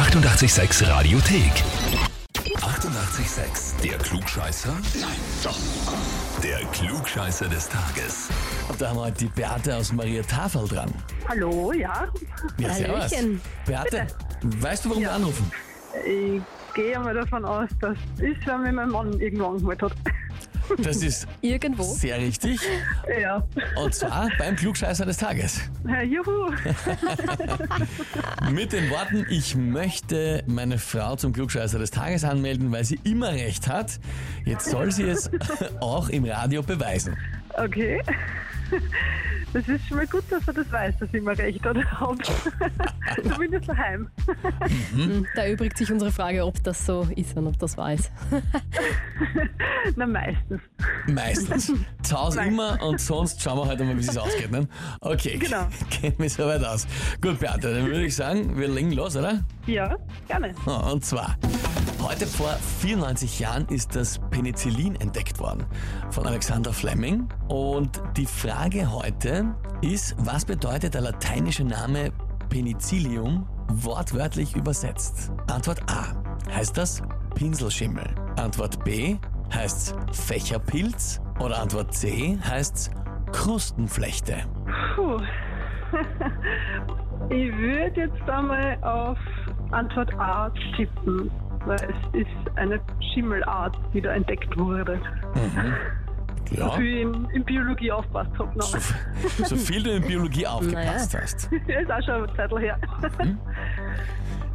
886 Radiothek. 88,6. Der Klugscheißer? Nein, doch. Der Klugscheißer des Tages. Und da haben wir heute die Beate aus Maria Tafel dran. Hallo, ja. Ja, servus. Hallöchen. Beate, weißt du, warum wir anrufen? Ich gehe mal davon aus, dass ist, wenn mir mein Mann irgendwo angemeldet hat. Das ist Irgendwo. sehr richtig. ja. Und zwar beim Klugscheißer des Tages. Ja, Juhu. Mit den Worten, ich möchte meine Frau zum Klugscheißer des Tages anmelden, weil sie immer recht hat. Jetzt soll sie es auch im Radio beweisen. Okay. Das ist schon mal gut, dass er das weiß, dass ich mir recht hat. Zumindest daheim. Hm, Da übrigt sich unsere Frage, ob das so ist und ob das wahr ist. Na, meistens. Meistens. Zu Hause Nein. immer und sonst schauen wir halt mal, wie es ausgeht. Ne? Okay, Genau. kennen wir soweit aus. Gut, Beate, dann würde ich sagen, wir legen los, oder? Ja, gerne. Und zwar, heute vor 94 Jahren ist das Penicillin entdeckt worden von Alexander Fleming. Und die Frage heute ist, was bedeutet der lateinische Name Penicillium wortwörtlich übersetzt? Antwort A. Heißt das Pinselschimmel? Antwort B. Heißt's Fächerpilz? Oder Antwort C. Heißt's Krustenflechte? Puh. Ich würde jetzt einmal auf Antwort A tippen, weil es ist eine Schimmelart, die da entdeckt wurde. Ja. Wie ich in, in Biologie aufpasst habe noch. So, so viel du in Biologie aufgepasst hast. ist auch schon eine Zeit her.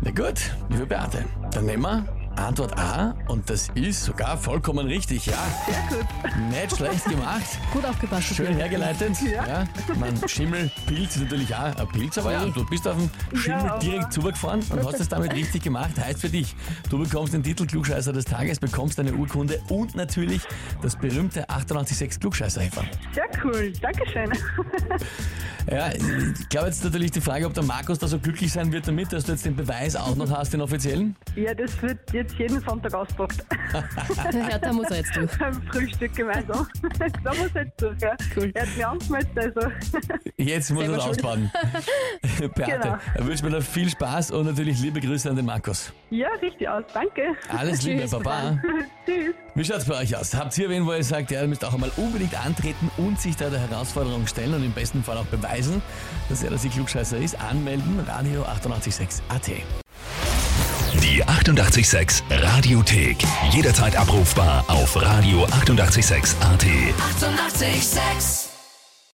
Na gut, liebe Beate, dann nehmen wir Antwort A und das ist sogar vollkommen richtig, ja. Sehr gut. Nicht schlecht gemacht, Gut aufgepasst. schön hergeleitet. Ja. Ja. Man, Schimmel, Pilz ist natürlich auch ein Pilz, aber ja, du bist auf den Schimmel aber- direkt zugefahren und hast es damit richtig gemacht. Heißt für dich, du bekommst den Titel Klugscheißer des Tages, bekommst eine Urkunde und natürlich das berühmte 886 klugscheißer -Häferl. Sehr cool. Dankeschön. Ja, ich glaube jetzt natürlich die Frage, ob der Markus da so glücklich sein wird damit, dass du jetzt den Beweis auch noch hast, den offiziellen. Ja, das wird jetzt jeden Sonntag auspackt. Ja, da muss er jetzt durch. Beim Frühstück gemeinsam. da muss jetzt durch, ja. Cool. Er hat mich angemeldet, also. Jetzt muss er es ausbaden. Beate, Genau. er wünscht mir da viel Spaß und natürlich liebe Grüße an den Markus. ja, richtig aus. Danke. Alles Liebe, Tschüss, Baba. Tschüss. Wie schaut's bei euch aus? Habt ihr wen, wo ihr sagt, ja, ihr müsst auch einmal unbedingt antreten und sich da der Herausforderung stellen und im besten Fall auch beweisen, dass er, dass ihr Klugscheißer ist? Anmelden, Radio 886 AT. Die 88,6 Radiothek. Jederzeit abrufbar auf radio886.at. 88,6. Eighty-eight, sex.